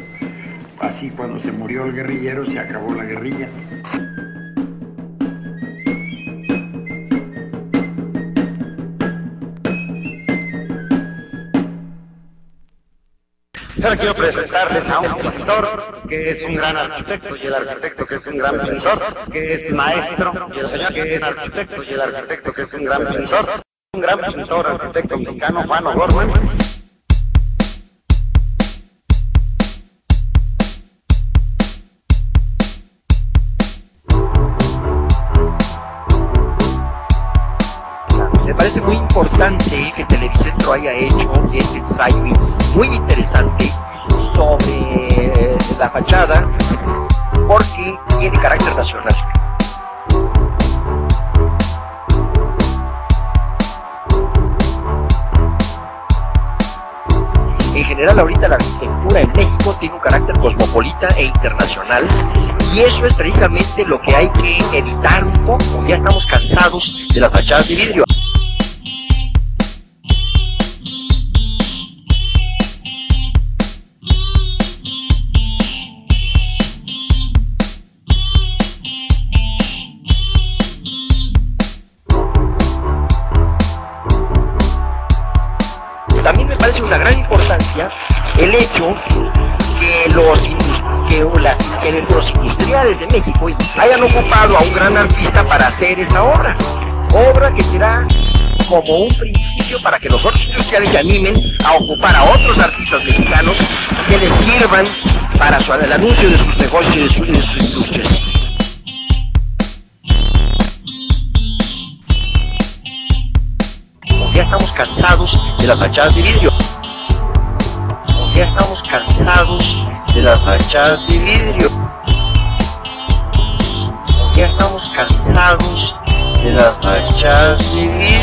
Así cuando se murió el guerrillero, se acabó la guerrilla. Ahora quiero presentarles a un pintor que es un gran arquitecto y el arquitecto que es un gran pintor, que es maestro y el señor que es arquitecto y el arquitecto que es un gran pintor, un gran pintor, arquitecto mexicano, Juan O'Gorman. Me parece muy importante que Televicentro haya hecho este ensayo muy interesante sobre la fachada porque tiene carácter nacional. General ahorita la arquitectura en México tiene un carácter cosmopolita e internacional y eso es precisamente lo que hay que evitar un poco. Ya estamos cansados de las fachadas de vidrio. Los, que que los industriales de México hayan ocupado a un gran artista para hacer esa obra. Obra que será como un principio para que los otros industriales se animen a ocupar a otros artistas mexicanos que les sirvan para su- el anuncio de sus negocios y de, de sus industrias. Ya estamos cansados de las fachadas de vidrio. Ya estamos cansados de las fachadas de vidrio. Ya estamos cansados de las fachadas de vidrio.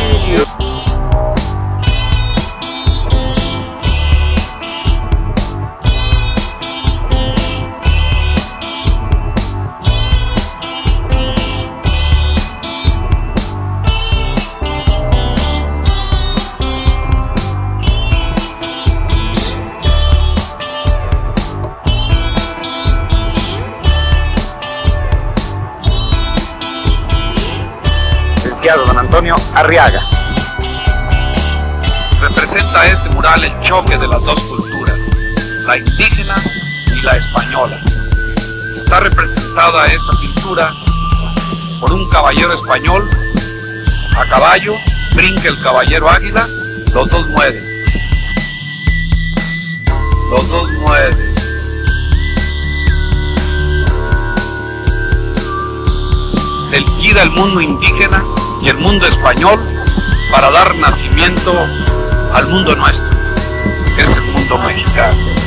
Antonio Arriaga. Representa este mural el choque de las dos culturas, la indígena y la española. Está representada esta pintura por un caballero español a caballo, brinca el caballero águila, los dos mueren. Los dos mueren. Se liquida el mundo indígena y el mundo español para dar nacimiento al mundo nuestro, es el mundo mexicano.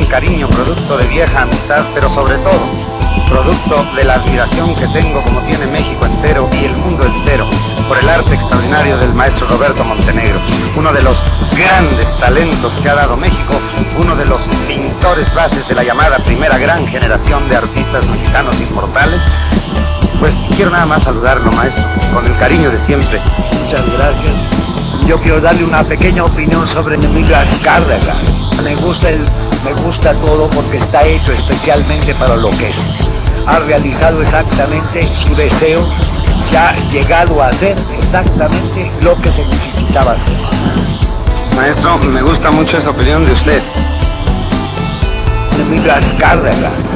Un cariño producto de vieja amistad, pero sobre todo producto de la admiración que tengo como tiene México entero y el mundo entero por el arte extraordinario del maestro Roberto Montenegro, uno de los grandes talentos que ha dado México, uno de los pintores bases de la llamada primera gran generación de artistas mexicanos inmortales. Pues quiero nada más saludarlo, maestro, con el cariño de siempre. Muchas gracias. Yo quiero darle una pequeña opinión sobre Nemigas Cárdenas. Me gusta, el, me gusta todo porque está hecho especialmente para lo que es. Ha realizado exactamente su deseo, ya ha llegado a hacer exactamente lo que se necesitaba hacer. Maestro, me gusta mucho esa opinión de usted. Nemigas Cárdenas.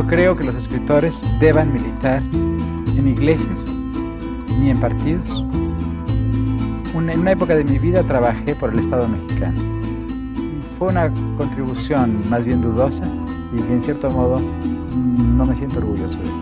No creo que los escritores deban militar en iglesias ni en partidos. en una época de mi vida trabajé por el Estado mexicano. Fue una contribución más bien dudosa y que en cierto modo no me siento orgulloso de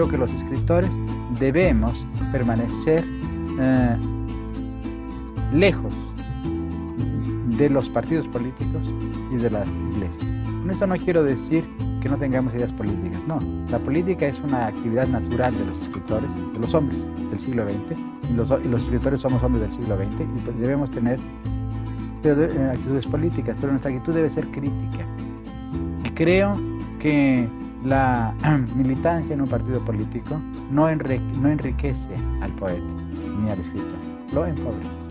creo que los escritores debemos permanecer eh, lejos de los partidos políticos y de las iglesias. Con esto no quiero decir que no tengamos ideas políticas, no. La política es una actividad natural de los escritores, de los hombres del siglo XX, y los, escritores somos hombres del siglo XX, y pues debemos tener eh, actitudes políticas, pero nuestra actitud debe ser crítica. Y creo que la militancia en un partido político no, enriquece al poeta ni al escritor, lo empobrece.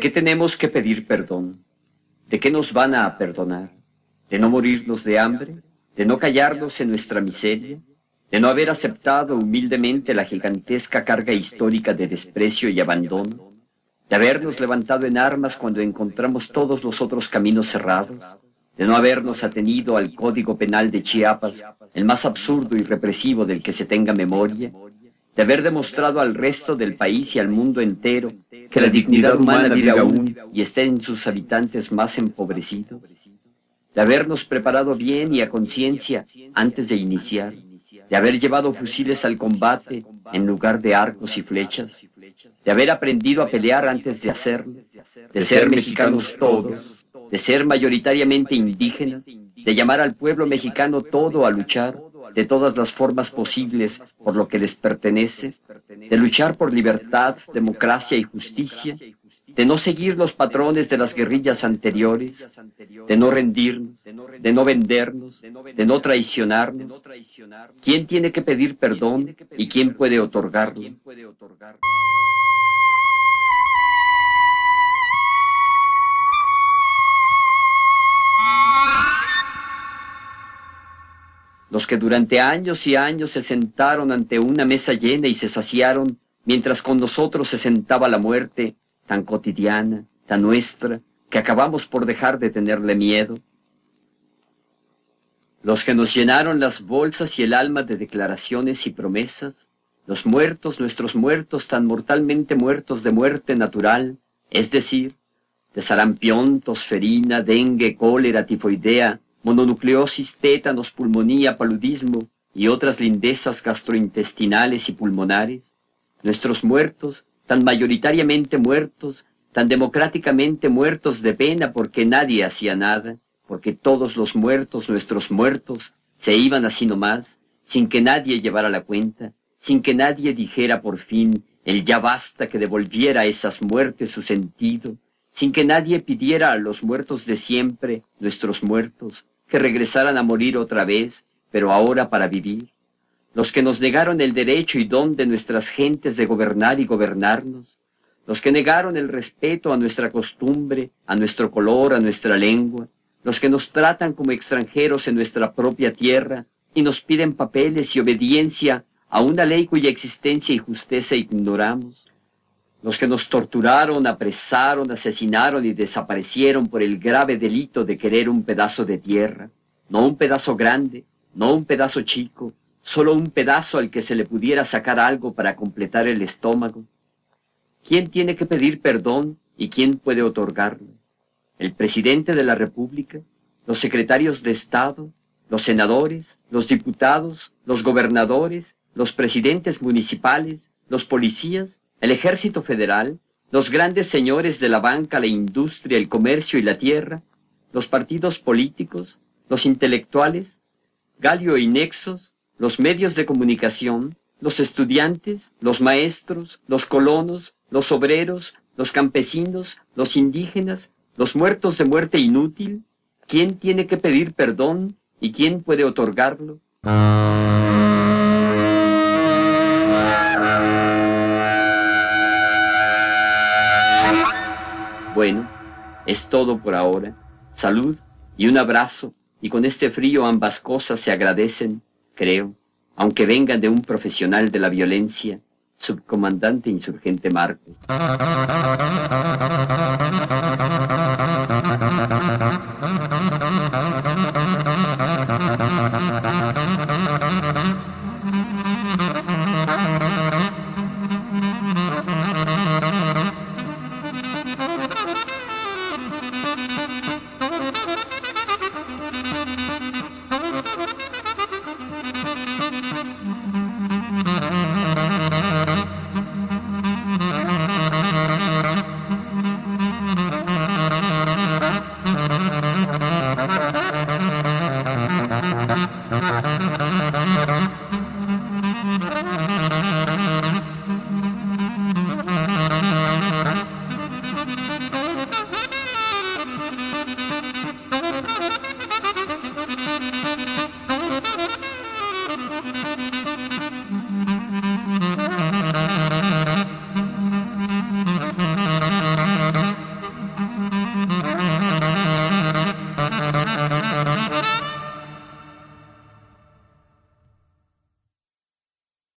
¿De qué tenemos que pedir perdón? ¿De qué nos van a perdonar? ¿De no morirnos de hambre? ¿De no callarnos en nuestra miseria? ¿De no haber aceptado humildemente la gigantesca carga histórica de desprecio y abandono? ¿De habernos levantado en armas cuando encontramos todos los otros caminos cerrados? ¿De no habernos atenido al Código Penal de Chiapas, el más absurdo y represivo del que se tenga memoria? ¿De haber demostrado al resto del país y al mundo entero que la dignidad humana vive aún y está en sus habitantes más empobrecidos, de habernos preparado bien y a conciencia antes de iniciar, de haber llevado fusiles al combate en lugar de arcos y flechas, de haber aprendido a pelear antes de hacerlo, de ser mexicanos todos, de ser mayoritariamente indígenas, de llamar al pueblo mexicano todo a luchar, de todas las formas posibles por lo que les pertenece, de luchar por libertad, democracia y justicia, de no seguir los patrones de las guerrillas anteriores, de no rendirnos, de no vendernos, de no traicionarnos. ¿Quién tiene que pedir perdón y quién puede otorgarlo? Los que durante años y años se sentaron ante una mesa llena y se saciaron, mientras con nosotros se sentaba la muerte, tan cotidiana, tan nuestra, que acabamos por dejar de tenerle miedo. Los que nos llenaron las bolsas y el alma de declaraciones y promesas, los muertos, nuestros muertos tan mortalmente muertos de muerte natural, es decir, de sarampión, tosferina, dengue, cólera, tifoidea, mononucleosis, tétanos, pulmonía, paludismo y otras lindezas gastrointestinales y pulmonares, nuestros muertos, tan mayoritariamente muertos, tan democráticamente muertos de pena porque nadie hacía nada, porque todos los muertos, nuestros muertos, se iban así nomás, sin que nadie llevara la cuenta, sin que nadie dijera por fin el ya basta que devolviera a esas muertes su sentido, sin que nadie pidiera a los muertos de siempre, nuestros muertos, que regresaran a morir otra vez, pero ahora para vivir, los que nos negaron el derecho y don de nuestras gentes de gobernar y gobernarnos, los que negaron el respeto a nuestra costumbre, a nuestro color, a nuestra lengua, los que nos tratan como extranjeros en nuestra propia tierra y nos piden papeles y obediencia a una ley cuya existencia y justicia ignoramos, los que nos torturaron, apresaron, asesinaron y desaparecieron por el grave delito de querer un pedazo de tierra, no un pedazo grande, no un pedazo chico, solo un pedazo al que se le pudiera sacar algo para completar el estómago. ¿Quién tiene que pedir perdón y quién puede otorgarlo? el presidente de la República, los secretarios de Estado, los senadores, los diputados, los gobernadores, los presidentes municipales, los policías, el ejército federal, los grandes señores de la banca, la industria, el comercio y la tierra, los partidos políticos, los intelectuales, Galio y Nexos, los medios de comunicación, los estudiantes, los maestros, los colonos, los obreros, los campesinos, los indígenas, los muertos de muerte inútil, ¿quién tiene que pedir perdón y quién puede otorgarlo? Bueno, es todo por ahora. Salud y un abrazo, y con este frío ambas cosas se agradecen, creo, aunque vengan de un profesional de la violencia, subcomandante insurgente Marcos.